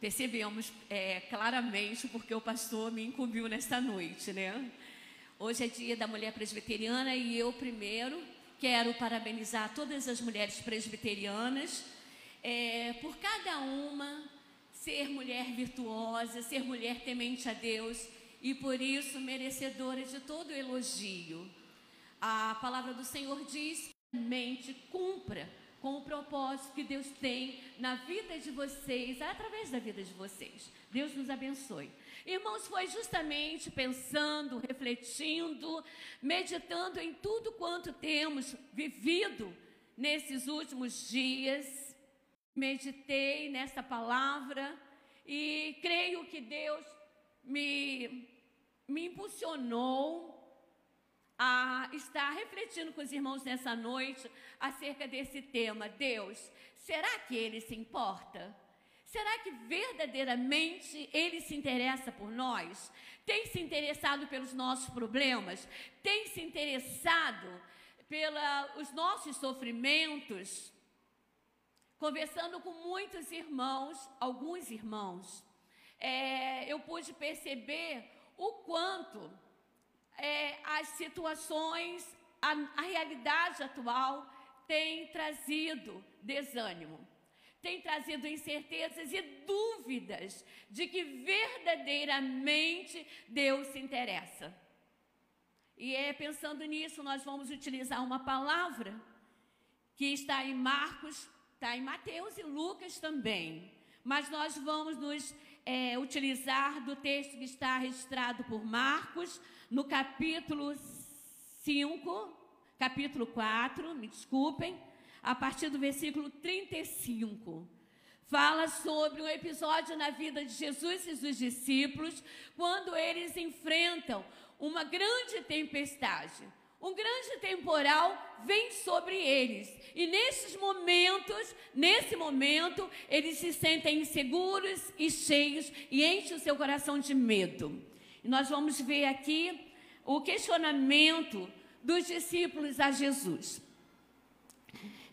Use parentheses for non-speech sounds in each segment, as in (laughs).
percebemos é, claramente porque o pastor me incumbiu nesta noite, né? Hoje é dia da mulher presbiteriana e eu primeiro quero parabenizar todas as mulheres presbiterianas é, por cada uma ser mulher virtuosa, ser mulher temente a Deus e por isso merecedora de todo elogio. A palavra do Senhor diz: mente cumpra com o propósito que Deus tem na vida de vocês, através da vida de vocês. Deus nos abençoe. Irmãos, foi justamente pensando, refletindo, meditando em tudo quanto temos vivido nesses últimos dias. Meditei nessa palavra e creio que Deus me, me impulsionou a estar refletindo com os irmãos nessa noite acerca desse tema. Deus, será que Ele se importa? Será que verdadeiramente Ele se interessa por nós? Tem se interessado pelos nossos problemas? Tem se interessado pelos nossos sofrimentos? Conversando com muitos irmãos, alguns irmãos, é, eu pude perceber o quanto é, as situações, a, a realidade atual tem trazido desânimo, tem trazido incertezas e dúvidas de que verdadeiramente Deus se interessa. E é pensando nisso, nós vamos utilizar uma palavra que está em Marcos, está em Mateus e Lucas também. Mas nós vamos nos é, utilizar do texto que está registrado por Marcos, no capítulo 5, capítulo 4, me desculpem, a partir do versículo 35. Fala sobre um episódio na vida de Jesus e dos discípulos, quando eles enfrentam uma grande tempestade. Um grande temporal vem sobre eles. E nesses momentos, nesse momento, eles se sentem inseguros e cheios e enchem o seu coração de medo. Nós vamos ver aqui o questionamento dos discípulos a Jesus.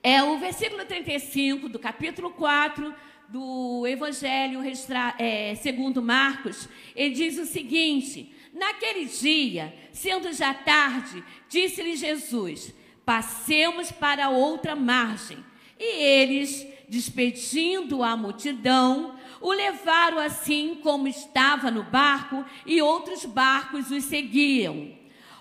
É o versículo 35 do capítulo 4 do Evangelho é, segundo Marcos. Ele diz o seguinte: Naquele dia, sendo já tarde, disse-lhe Jesus: Passemos para outra margem. E eles, despedindo a multidão, o levaram assim como estava no barco, e outros barcos os seguiam.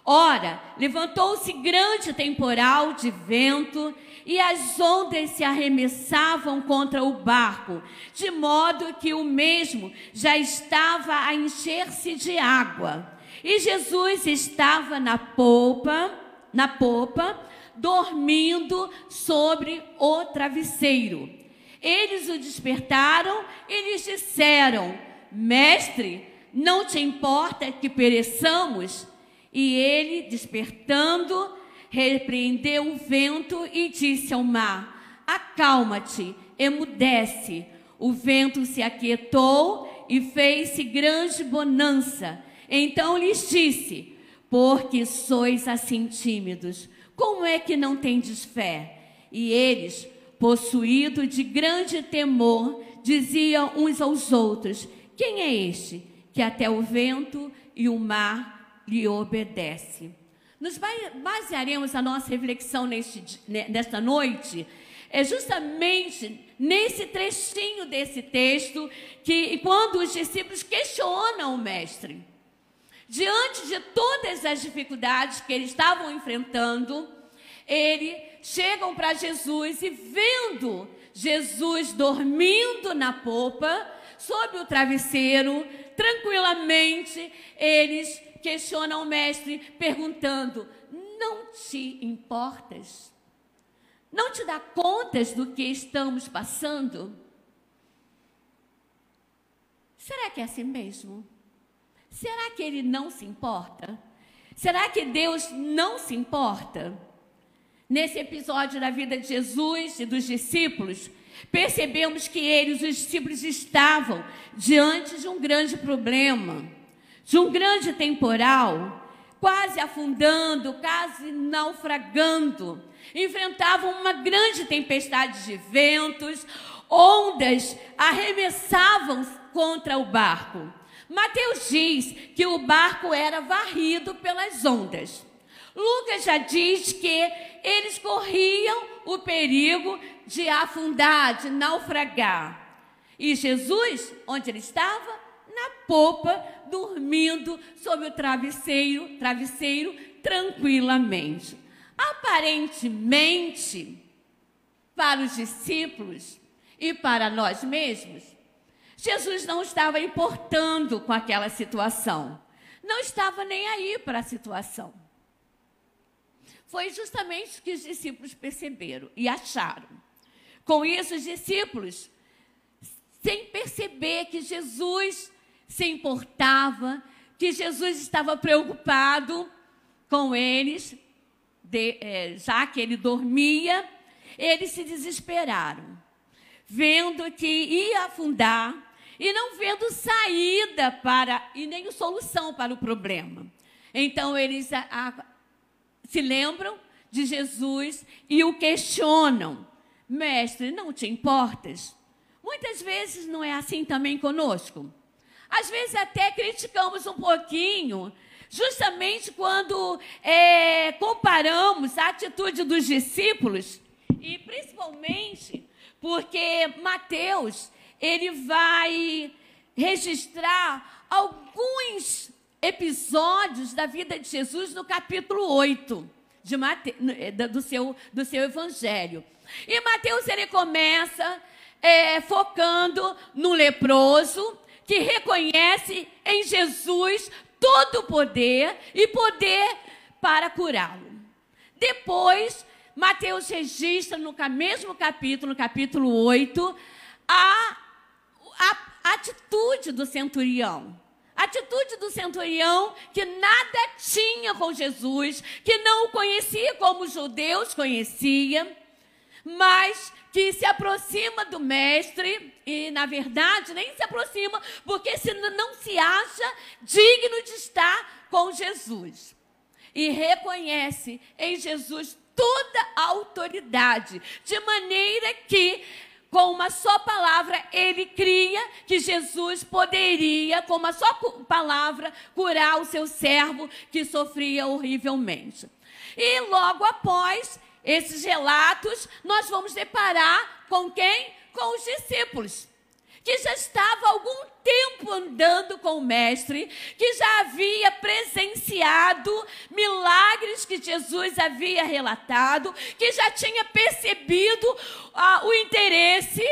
Ora, levantou-se grande temporal de vento, e as ondas se arremessavam contra o barco, de modo que o mesmo já estava a encher-se de água. E Jesus estava na polpa, na popa, dormindo sobre o travesseiro. Eles o despertaram e lhes disseram: Mestre, não te importa que pereçamos? E ele, despertando, repreendeu o vento e disse ao mar: Acalma-te, emudece. O vento se aquietou e fez-se grande bonança. Então lhes disse: Porque sois assim tímidos, como é que não tendes fé? E eles, possuído de grande temor, diziam uns aos outros: Quem é este que até o vento e o mar lhe obedece? Nos basearemos a nossa reflexão neste, nesta noite é justamente nesse trechinho desse texto que quando os discípulos questionam o mestre, diante de todas as dificuldades que eles estavam enfrentando, ele chegam para Jesus e vendo Jesus dormindo na popa, sob o travesseiro, tranquilamente, eles questionam o mestre, perguntando: Não te importas? Não te dá contas do que estamos passando? Será que é assim mesmo? Será que ele não se importa? Será que Deus não se importa? Nesse episódio da vida de Jesus e dos discípulos, percebemos que eles, os discípulos, estavam diante de um grande problema, de um grande temporal, quase afundando, quase naufragando. Enfrentavam uma grande tempestade de ventos, ondas arremessavam contra o barco. Mateus diz que o barco era varrido pelas ondas. Lucas já diz que eles corriam o perigo de afundar, de naufragar. E Jesus, onde ele estava? Na popa, dormindo sob o travesseiro, travesseiro tranquilamente. Aparentemente, para os discípulos e para nós mesmos, Jesus não estava importando com aquela situação. Não estava nem aí para a situação. Foi justamente o que os discípulos perceberam e acharam. Com isso, os discípulos, sem perceber que Jesus se importava, que Jesus estava preocupado com eles, de, é, já que ele dormia, eles se desesperaram, vendo que ia afundar e não vendo saída para e nem solução para o problema. Então eles a, a, se lembram de Jesus e o questionam: Mestre, não te importas? Muitas vezes não é assim também conosco. Às vezes até criticamos um pouquinho, justamente quando é, comparamos a atitude dos discípulos, e principalmente porque Mateus ele vai registrar alguns episódios da vida de Jesus no capítulo 8 de Mate, eh, do, seu, do seu evangelho. E Mateus ele começa é, focando no leproso que reconhece em Jesus todo o poder e poder para curá-lo. Depois, Mateus registra no mesmo capítulo, no capítulo 8, a, a atitude do centurião. Atitude do centurião que nada tinha com Jesus, que não o conhecia como os judeus conheciam, mas que se aproxima do mestre e, na verdade, nem se aproxima, porque se não se acha digno de estar com Jesus. E reconhece em Jesus toda a autoridade, de maneira que com uma só palavra, ele cria que Jesus poderia, com uma só palavra, curar o seu servo que sofria horrivelmente. E logo após esses relatos, nós vamos deparar com quem? Com os discípulos que já estava há algum tempo andando com o Mestre, que já havia presenciado milagres que Jesus havia relatado, que já tinha percebido ah, o interesse,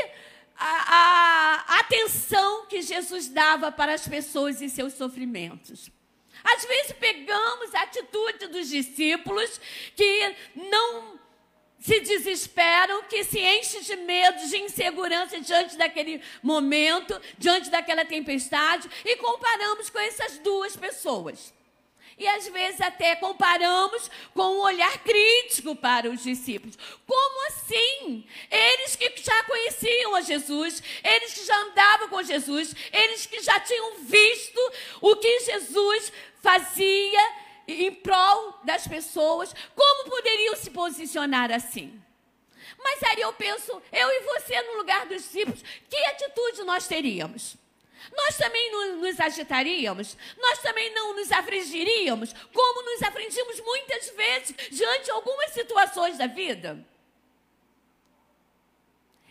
a, a atenção que Jesus dava para as pessoas e seus sofrimentos. Às vezes pegamos a atitude dos discípulos que não se desesperam, que se enchem de medo, de insegurança diante daquele momento, diante daquela tempestade, e comparamos com essas duas pessoas. E às vezes até comparamos com um olhar crítico para os discípulos. Como assim? Eles que já conheciam a Jesus, eles que já andavam com Jesus, eles que já tinham visto o que Jesus fazia em prol das pessoas, como poderiam se posicionar assim? Mas aí eu penso, eu e você no lugar dos discípulos, que atitude nós teríamos? Nós também nos agitaríamos, nós também não nos afligiríamos, como nos afligimos muitas vezes diante de algumas situações da vida.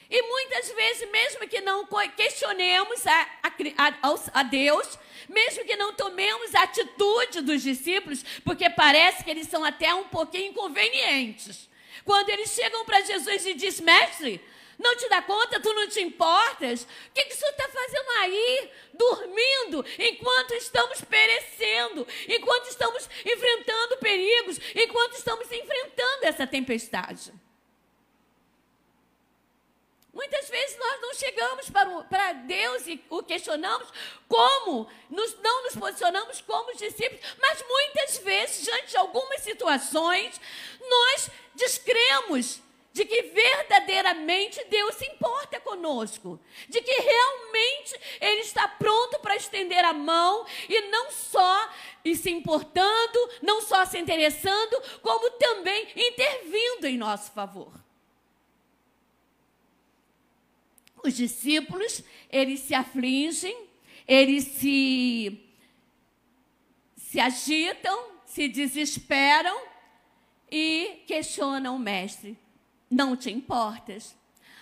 E muitas vezes, mesmo que não questionemos a, a, a, Deus, mesmo que não tomemos a atitude dos discípulos, porque parece que eles são até um pouquinho inconvenientes. Quando eles chegam para Jesus e dizem, mestre, não te dá conta, tu não te importas? O que, que o senhor está fazendo aí, dormindo, enquanto estamos perecendo, enquanto estamos enfrentando perigos, enquanto estamos enfrentando essa tempestade? Muitas vezes nós não chegamos para, para Deus e o questionamos como, nos, não nos posicionamos como discípulos, mas muitas vezes, diante de algumas situações, nós descremos de que verdadeiramente Deus se importa conosco, de que realmente Ele está pronto para estender a mão e não só e se importando, não só se interessando, como também intervindo em nosso favor. Os discípulos, eles se afligem, eles se, se agitam, se desesperam e questionam o mestre: Não te importas?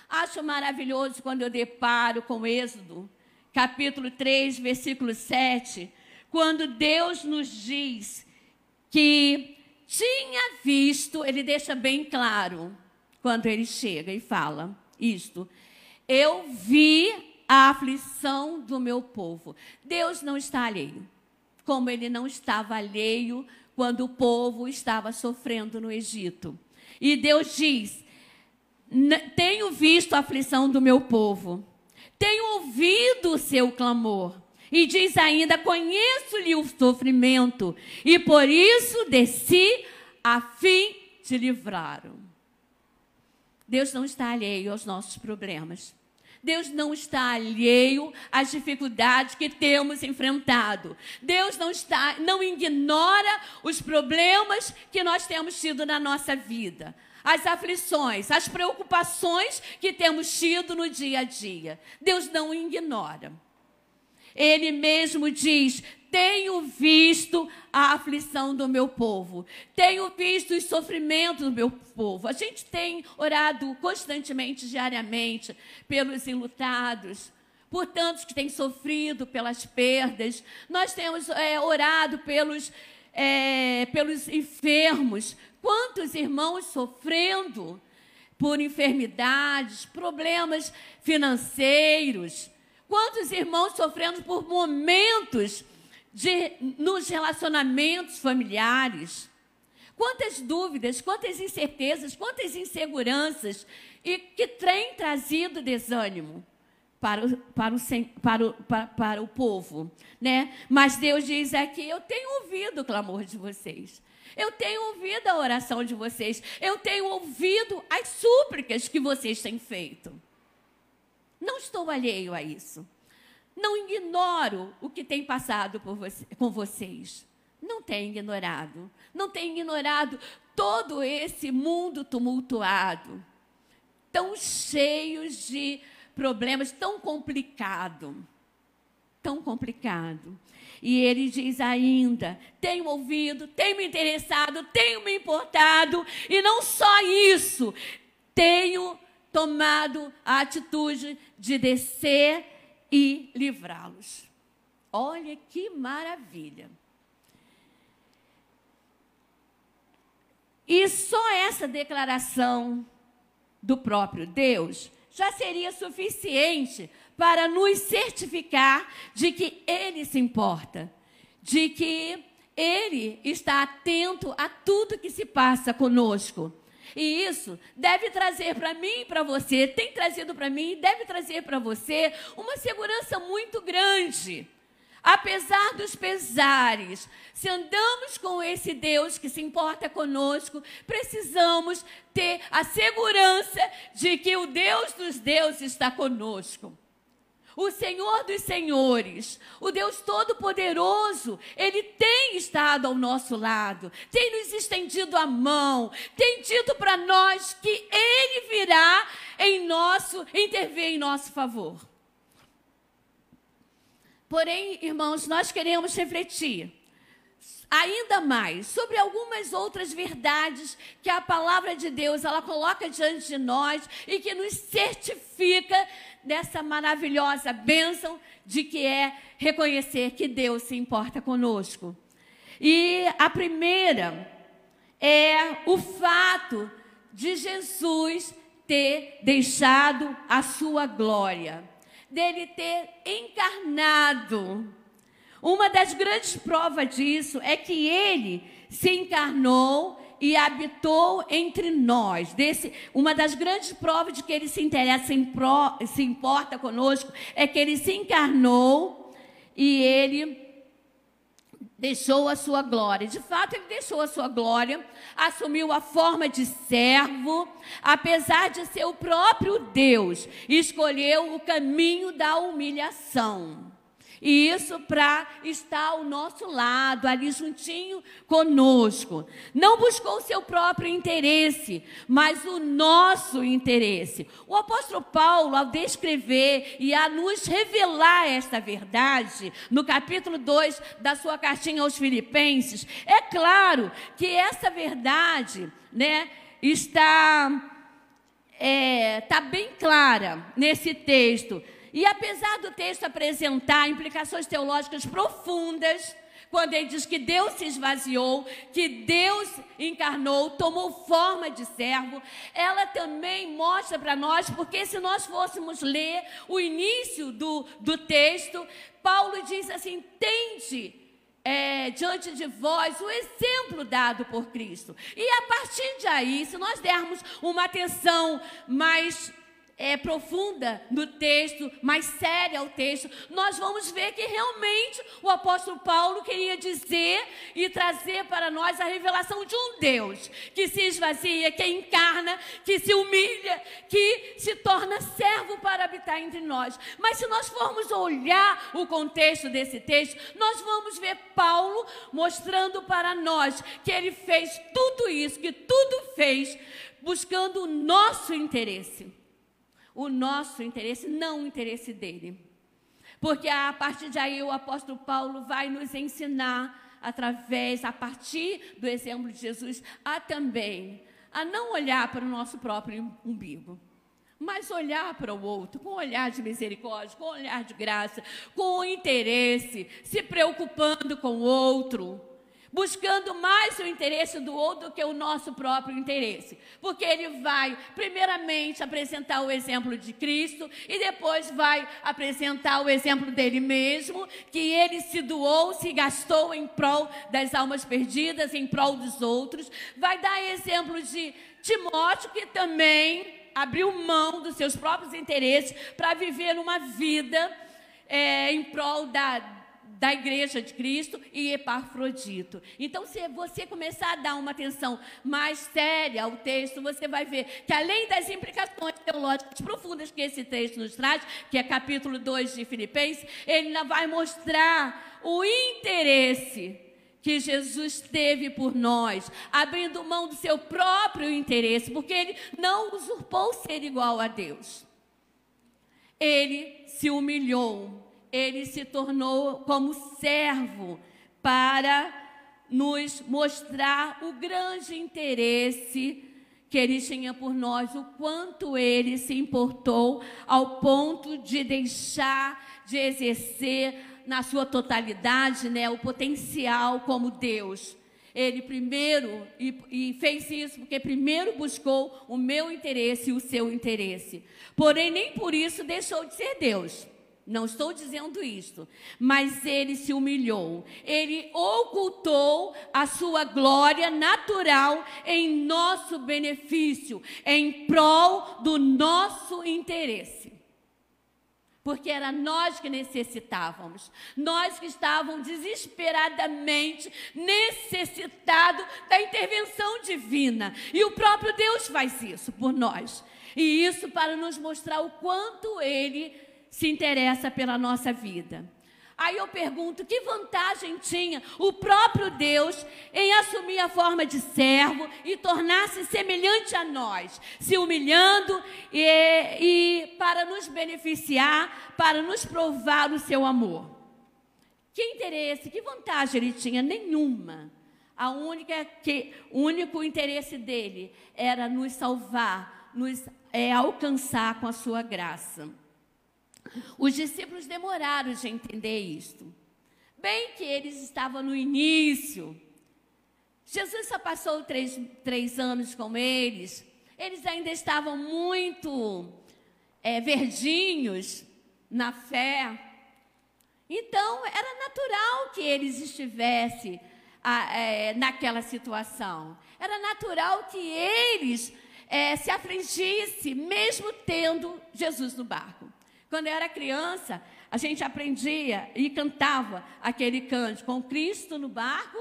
Acho maravilhoso quando eu deparo com Êxodo, capítulo 3, versículo 7, quando Deus nos diz que tinha visto, ele deixa bem claro, quando ele chega e fala isto: Eu vi a aflição do meu povo. Deus não está alheio, como ele não estava alheio quando o povo estava sofrendo no Egito. E Deus diz: Tenho visto a aflição do meu povo, tenho ouvido o seu clamor. E diz ainda: Conheço-lhe o sofrimento, e por isso desci a fim de livrá-lo. Deus não está alheio aos nossos problemas. Deus não está alheio às dificuldades que temos enfrentado. Deus não está, não ignora os problemas que nós temos tido na nossa vida, as aflições, as preocupações que temos tido no dia a dia. Deus não ignora. Ele mesmo diz: tenho visto a aflição do meu povo, tenho visto os sofrimentos do meu povo. A gente tem orado constantemente, diariamente, pelos enlutados, por tantos que têm sofrido pelas perdas. Nós temos é, orado pelos, é, pelos enfermos. Quantos irmãos sofrendo por enfermidades, problemas financeiros? Quantos irmãos sofrendo por momentos de, nos relacionamentos familiares. Quantas dúvidas, quantas incertezas, quantas inseguranças e que tem trazido desânimo para o, para o, para o, para, para o povo. Né? Mas Deus diz aqui: Eu tenho ouvido o clamor de vocês. Eu tenho ouvido a oração de vocês. Eu tenho ouvido as súplicas que vocês têm feito. Não estou alheio a isso. Não ignoro o que tem passado você, com vocês. Não tenho ignorado. Não tenho ignorado todo esse mundo tumultuado, tão cheio de problemas, tão complicado. Tão complicado. E ele diz ainda: tenho ouvido, tenho me interessado, tenho me importado, e não só isso, tenho tomado a atitude de descer e livrá-los. Olha que maravilha. E só essa declaração do próprio Deus já seria suficiente para nos certificar de que Ele se importa, de que Ele está atento a tudo que se passa conosco e isso deve trazer para mim e para você, tem trazido para mim e deve trazer para você uma segurança muito grande. Apesar dos pesares, se andamos com esse Deus que se importa conosco, precisamos ter a segurança de que o Deus dos deuses está conosco o Senhor dos Senhores, o Deus Todo-Poderoso, Ele tem estado ao nosso lado, tem nos estendido a mão, tem dito para nós que Ele virá em nosso, intervir em nosso favor. Porém, irmãos, nós queremos refletir ainda mais sobre algumas outras verdades que a palavra de Deus ela coloca diante de nós e que nos certifica dessa maravilhosa bênção de que é reconhecer que Deus se importa conosco. E a primeira é o fato de Jesus ter deixado a sua glória, dele ter encarnado uma das grandes provas disso é que ele se encarnou e habitou entre nós. Desse, uma das grandes provas de que ele se interessa, se importa conosco, é que ele se encarnou e ele deixou a sua glória. De fato, ele deixou a sua glória, assumiu a forma de servo, apesar de ser o próprio Deus, escolheu o caminho da humilhação. E isso para estar ao nosso lado, ali juntinho conosco. Não buscou o seu próprio interesse, mas o nosso interesse. O apóstolo Paulo, ao descrever e a nos revelar esta verdade, no capítulo 2 da sua cartinha aos Filipenses, é claro que essa verdade, né, está é, tá bem clara nesse texto. E apesar do texto apresentar implicações teológicas profundas, quando ele diz que Deus se esvaziou, que Deus encarnou, tomou forma de servo, ela também mostra para nós, porque se nós fôssemos ler o início do, do texto, Paulo diz assim: tende é, diante de vós o exemplo dado por Cristo. E a partir de aí, se nós dermos uma atenção mais é, profunda no texto, mais séria ao texto, nós vamos ver que realmente o apóstolo Paulo queria dizer e trazer para nós a revelação de um Deus que se esvazia, que encarna, que se humilha, que se torna servo para habitar entre nós. Mas se nós formos olhar o contexto desse texto, nós vamos ver Paulo mostrando para nós que ele fez tudo isso, que tudo fez buscando o nosso interesse o nosso interesse, não o interesse dele. Porque a partir de aí o apóstolo Paulo vai nos ensinar, através, a partir do exemplo de Jesus, a também a não olhar para o nosso próprio umbigo, mas olhar para o outro com um olhar de misericórdia, com um olhar de graça, com interesse, se preocupando com o outro buscando mais o interesse do outro que o nosso próprio interesse. Porque ele vai, primeiramente, apresentar o exemplo de Cristo e depois vai apresentar o exemplo dele mesmo, que ele se doou, se gastou em prol das almas perdidas, em prol dos outros. Vai dar exemplo de Timóteo, que também abriu mão dos seus próprios interesses para viver uma vida é, em prol da da Igreja de Cristo e Epafrodito. Então, se você começar a dar uma atenção mais séria ao texto, você vai ver que além das implicações teológicas profundas que esse texto nos traz, que é capítulo 2 de Filipenses, ele ainda vai mostrar o interesse que Jesus teve por nós, abrindo mão do seu próprio interesse, porque ele não usurpou ser igual a Deus. Ele se humilhou ele se tornou como servo para nos mostrar o grande interesse que ele tinha por nós, o quanto ele se importou ao ponto de deixar de exercer na sua totalidade, né, o potencial como Deus. Ele primeiro e, e fez isso porque primeiro buscou o meu interesse e o seu interesse. Porém, nem por isso deixou de ser Deus. Não estou dizendo isto, mas ele se humilhou, ele ocultou a sua glória natural em nosso benefício, em prol do nosso interesse. Porque era nós que necessitávamos, nós que estávamos desesperadamente necessitados da intervenção divina. E o próprio Deus faz isso por nós. E isso para nos mostrar o quanto ele se interessa pela nossa vida. Aí eu pergunto: que vantagem tinha o próprio Deus em assumir a forma de servo e tornar-se semelhante a nós, se humilhando e, e, para nos beneficiar, para nos provar o seu amor? Que interesse, que vantagem ele tinha? Nenhuma. A única que, o único interesse dele era nos salvar, nos é, alcançar com a sua graça. Os discípulos demoraram de entender isto. Bem que eles estavam no início. Jesus só passou três, três anos com eles. Eles ainda estavam muito é, verdinhos na fé. Então, era natural que eles estivessem a, é, naquela situação. Era natural que eles é, se afligissem, mesmo tendo Jesus no barco. Quando eu era criança, a gente aprendia e cantava aquele canto com Cristo no barco.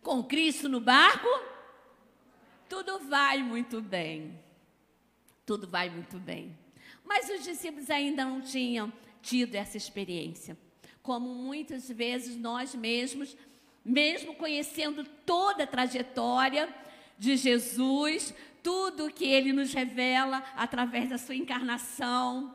Com Cristo no barco, tudo vai muito bem. Tudo vai muito bem. Mas os discípulos ainda não tinham tido essa experiência. Como muitas vezes nós mesmos, mesmo conhecendo toda a trajetória de Jesus, tudo que ele nos revela através da sua encarnação,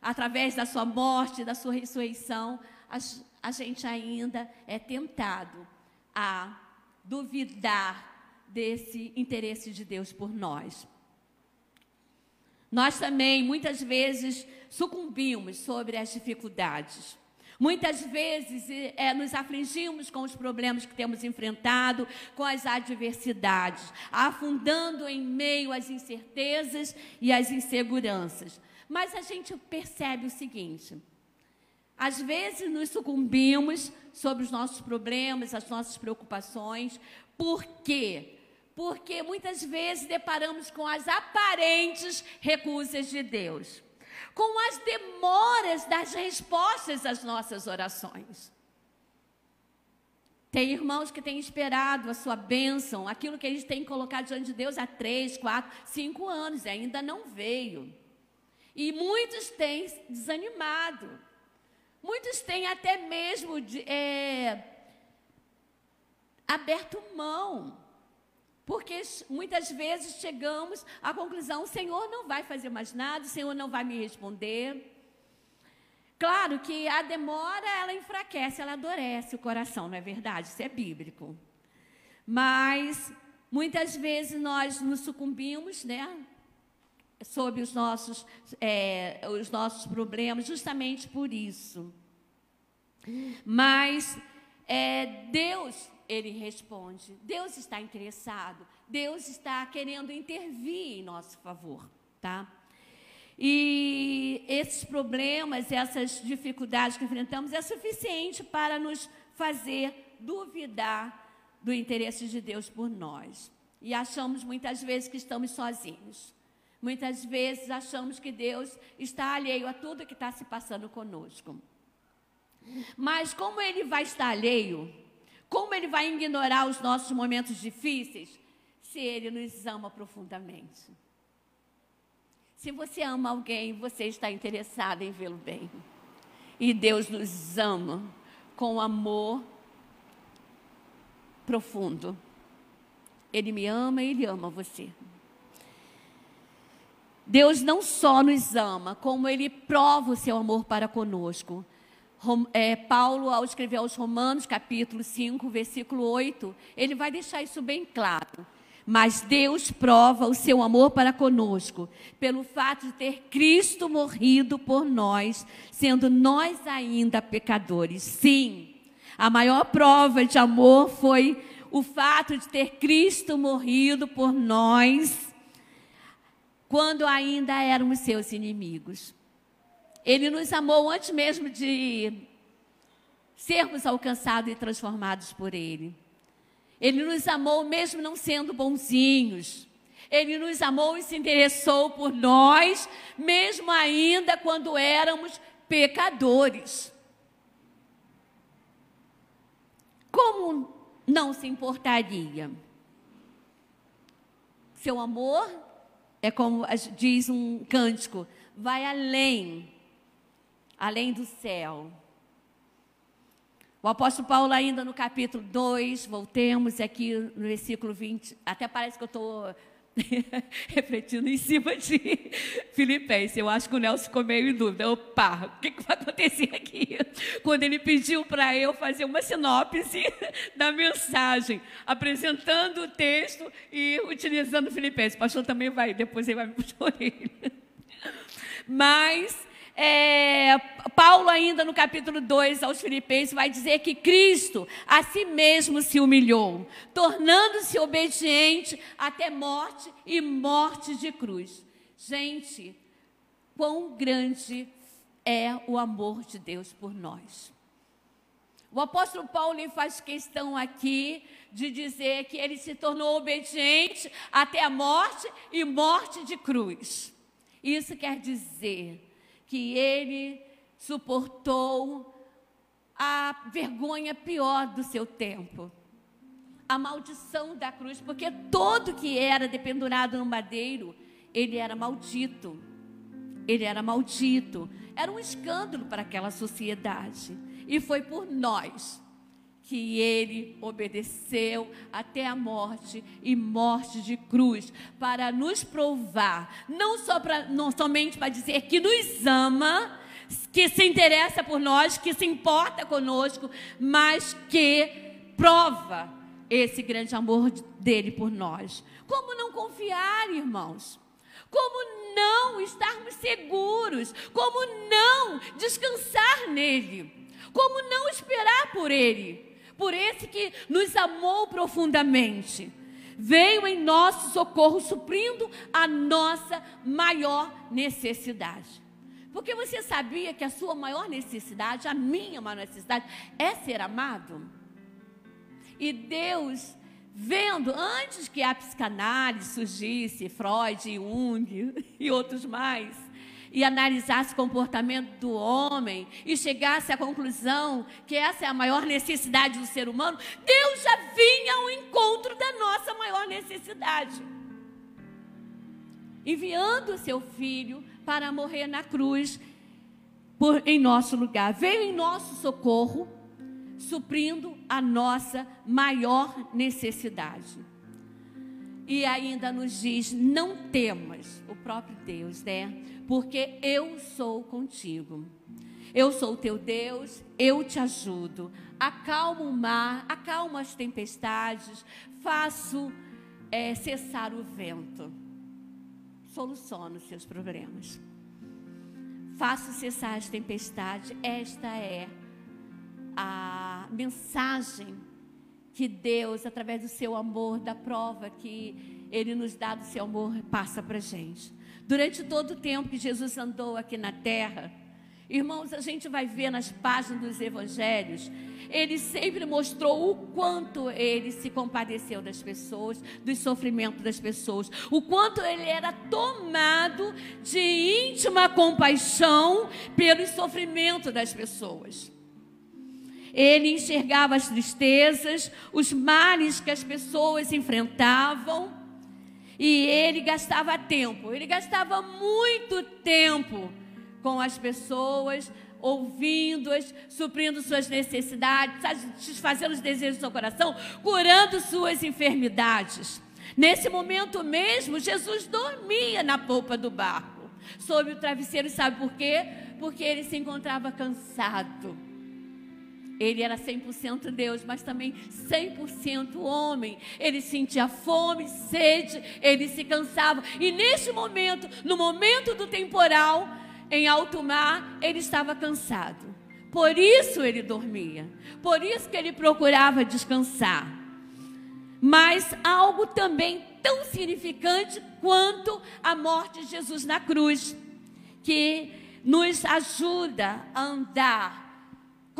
através da sua morte, da sua ressurreição, a, a gente ainda é tentado a duvidar desse interesse de Deus por nós. Nós também, muitas vezes, sucumbimos sobre as dificuldades. Muitas vezes é, nos afligimos com os problemas que temos enfrentado, com as adversidades, afundando em meio às incertezas e às inseguranças. Mas a gente percebe o seguinte: às vezes nos sucumbimos sobre os nossos problemas, as nossas preocupações, por quê? Porque muitas vezes deparamos com as aparentes recusas de Deus, com as demoras das respostas às nossas orações. Tem irmãos que têm esperado a sua bênção, aquilo que eles têm colocado diante de Deus há três, quatro, cinco anos, e ainda não veio. E muitos têm desanimado. Muitos têm até mesmo é, aberto mão. Porque muitas vezes chegamos à conclusão: o Senhor não vai fazer mais nada, o Senhor não vai me responder. Claro que a demora ela enfraquece, ela adorece o coração, não é verdade? Isso é bíblico. Mas muitas vezes nós nos sucumbimos, né? sobre os nossos, é, os nossos problemas, justamente por isso. Mas é, Deus, Ele responde. Deus está interessado. Deus está querendo intervir em nosso favor, tá? E esses problemas, essas dificuldades que enfrentamos, é suficiente para nos fazer duvidar do interesse de Deus por nós. E achamos muitas vezes que estamos sozinhos. Muitas vezes achamos que Deus está alheio a tudo que está se passando conosco. Mas como Ele vai estar alheio? Como Ele vai ignorar os nossos momentos difíceis? Se Ele nos ama profundamente. Se você ama alguém, você está interessado em vê-lo bem. E Deus nos ama com amor profundo. Ele me ama e Ele ama você. Deus não só nos ama, como Ele prova o seu amor para conosco. É, Paulo, ao escrever aos Romanos, capítulo 5, versículo 8, ele vai deixar isso bem claro. Mas Deus prova o seu amor para conosco, pelo fato de ter Cristo morrido por nós, sendo nós ainda pecadores. Sim, a maior prova de amor foi o fato de ter Cristo morrido por nós quando ainda éramos seus inimigos. Ele nos amou antes mesmo de sermos alcançados e transformados por Ele. Ele nos amou mesmo não sendo bonzinhos. Ele nos amou e se interessou por nós, mesmo ainda quando éramos pecadores. Como não se importaria? Seu amor é como diz um cântico, vai além, além do céu. O apóstolo Paulo, ainda no capítulo 2, voltemos aqui no versículo 20, até parece que eu estou (laughs) refletindo em cima de Filipenses. Eu acho que o Nelson ficou meio em dúvida. Opa, o que, que vai acontecer aqui? Quando ele pediu para eu fazer uma sinopse (laughs) da mensagem, apresentando o texto e utilizando Filipenses. O pastor também vai, depois ele vai me puxar ele. Mas é, Paulo, ainda no capítulo 2 aos Filipenses, vai dizer que Cristo a si mesmo se humilhou, tornando-se obediente até morte e morte de cruz. Gente, quão grande é o amor de Deus por nós. O apóstolo Paulo faz questão aqui de dizer que ele se tornou obediente até a morte e morte de cruz. Isso quer dizer que ele suportou a vergonha pior do seu tempo. A maldição da cruz, porque todo que era dependurado no madeiro, ele era maldito. ele era maldito, era um escândalo para aquela sociedade. E foi por nós que ele obedeceu até a morte e morte de cruz para nos provar, não só para não somente para dizer que nos ama, que se interessa por nós, que se importa conosco, mas que prova esse grande amor dele por nós. Como não confiar, irmãos? Como não estarmos seguros? Como não descansar nele? Como não esperar por ele? Por esse que nos amou profundamente. Veio em nosso socorro, suprindo a nossa maior necessidade. Porque você sabia que a sua maior necessidade, a minha maior necessidade, é ser amado? E Deus, vendo antes que a psicanálise surgisse, Freud, Jung (laughs) e outros mais, e analisasse o comportamento do homem e chegasse à conclusão que essa é a maior necessidade do ser humano, Deus já vinha ao encontro da nossa maior necessidade. Enviando o seu filho para morrer na cruz por, em nosso lugar. Veio em nosso socorro, suprindo a nossa maior necessidade. E ainda nos diz: não temas, o próprio Deus, né? porque eu sou contigo. Eu sou teu Deus, eu te ajudo. Acalmo o mar, acalmo as tempestades, faço é, cessar o vento. Soluciono os seus problemas. Faço cessar as tempestades. Esta é a mensagem que Deus, através do seu amor, da prova que Ele nos dá do seu amor, passa para gente. Durante todo o tempo que Jesus andou aqui na terra, irmãos, a gente vai ver nas páginas dos evangelhos, ele sempre mostrou o quanto ele se compadeceu das pessoas, dos sofrimentos das pessoas, o quanto ele era tomado de íntima compaixão pelo sofrimento das pessoas. Ele enxergava as tristezas, os males que as pessoas enfrentavam e ele gastava tempo, ele gastava muito tempo com as pessoas, ouvindo-as, suprindo suas necessidades, satisfazendo os desejos do seu coração, curando suas enfermidades. Nesse momento mesmo, Jesus dormia na polpa do barco, sob o travesseiro, sabe por quê? Porque ele se encontrava cansado ele era 100% Deus, mas também 100% homem. Ele sentia fome, sede, ele se cansava. E neste momento, no momento do temporal, em alto mar, ele estava cansado. Por isso ele dormia. Por isso que ele procurava descansar. Mas algo também tão significante quanto a morte de Jesus na cruz, que nos ajuda a andar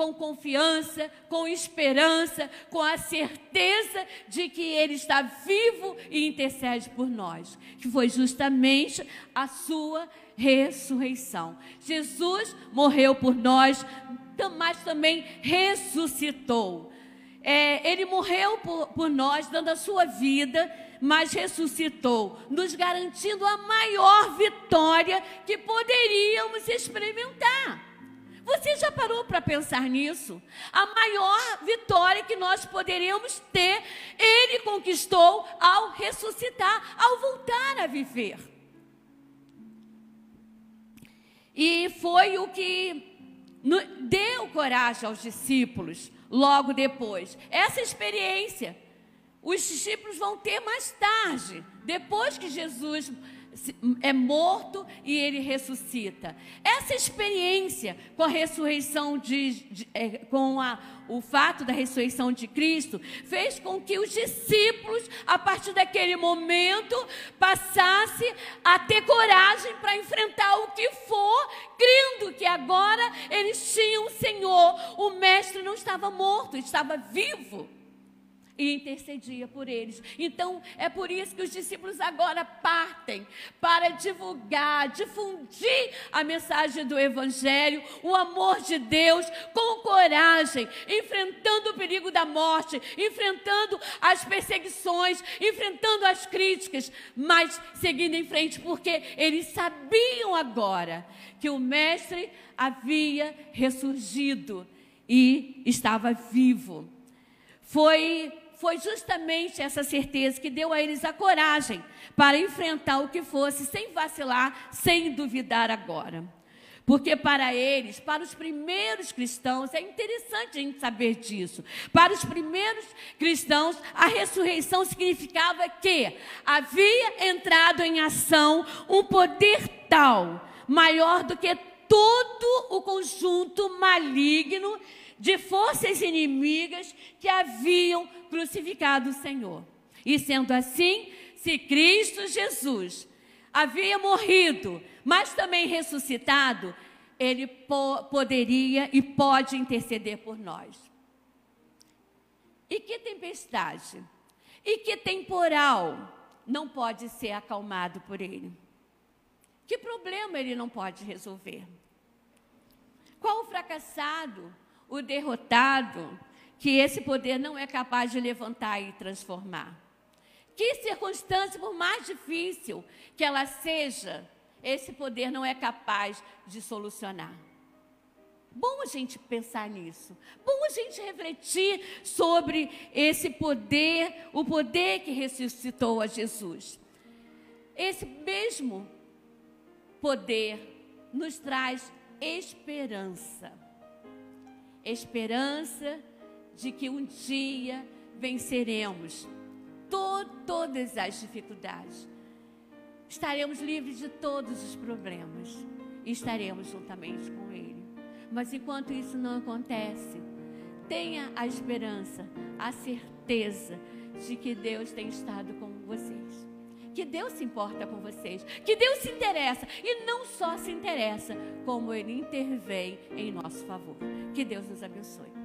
com confiança, com esperança, com a certeza de que Ele está vivo e intercede por nós, que foi justamente a sua ressurreição. Jesus morreu por nós, mas também ressuscitou. É, ele morreu por, por nós, dando a sua vida, mas ressuscitou, nos garantindo a maior vitória que poderíamos experimentar. Você já parou para pensar nisso? A maior vitória que nós poderíamos ter, ele conquistou ao ressuscitar, ao voltar a viver. E foi o que deu coragem aos discípulos logo depois. Essa experiência os discípulos vão ter mais tarde, depois que Jesus é morto e ele ressuscita. Essa experiência com a ressurreição de, de é, com a, o fato da ressurreição de Cristo fez com que os discípulos, a partir daquele momento, passassem a ter coragem para enfrentar o que for, crendo que agora eles tinham o Senhor. O mestre não estava morto, estava vivo. E intercedia por eles. Então, é por isso que os discípulos agora partem para divulgar, difundir a mensagem do Evangelho, o amor de Deus, com coragem, enfrentando o perigo da morte, enfrentando as perseguições, enfrentando as críticas, mas seguindo em frente, porque eles sabiam agora que o Mestre havia ressurgido e estava vivo. Foi foi justamente essa certeza que deu a eles a coragem para enfrentar o que fosse, sem vacilar, sem duvidar agora. Porque para eles, para os primeiros cristãos, é interessante a gente saber disso. Para os primeiros cristãos, a ressurreição significava que havia entrado em ação um poder tal, maior do que todo o conjunto maligno de forças inimigas que haviam crucificado o Senhor. E sendo assim, se Cristo Jesus havia morrido, mas também ressuscitado, ele po poderia e pode interceder por nós. E que tempestade, e que temporal não pode ser acalmado por ele? Que problema ele não pode resolver? Qual o fracassado o derrotado, que esse poder não é capaz de levantar e transformar. Que circunstância, por mais difícil que ela seja, esse poder não é capaz de solucionar. Bom a gente pensar nisso. Bom a gente refletir sobre esse poder, o poder que ressuscitou a Jesus. Esse mesmo poder nos traz esperança esperança de que um dia venceremos to todas as dificuldades. Estaremos livres de todos os problemas e estaremos juntamente com Ele. Mas enquanto isso não acontece, tenha a esperança, a certeza de que Deus tem estado com vocês. Que Deus se importa com vocês, que Deus se interessa e não só se interessa, como Ele intervém em nosso favor. Que Deus nos abençoe.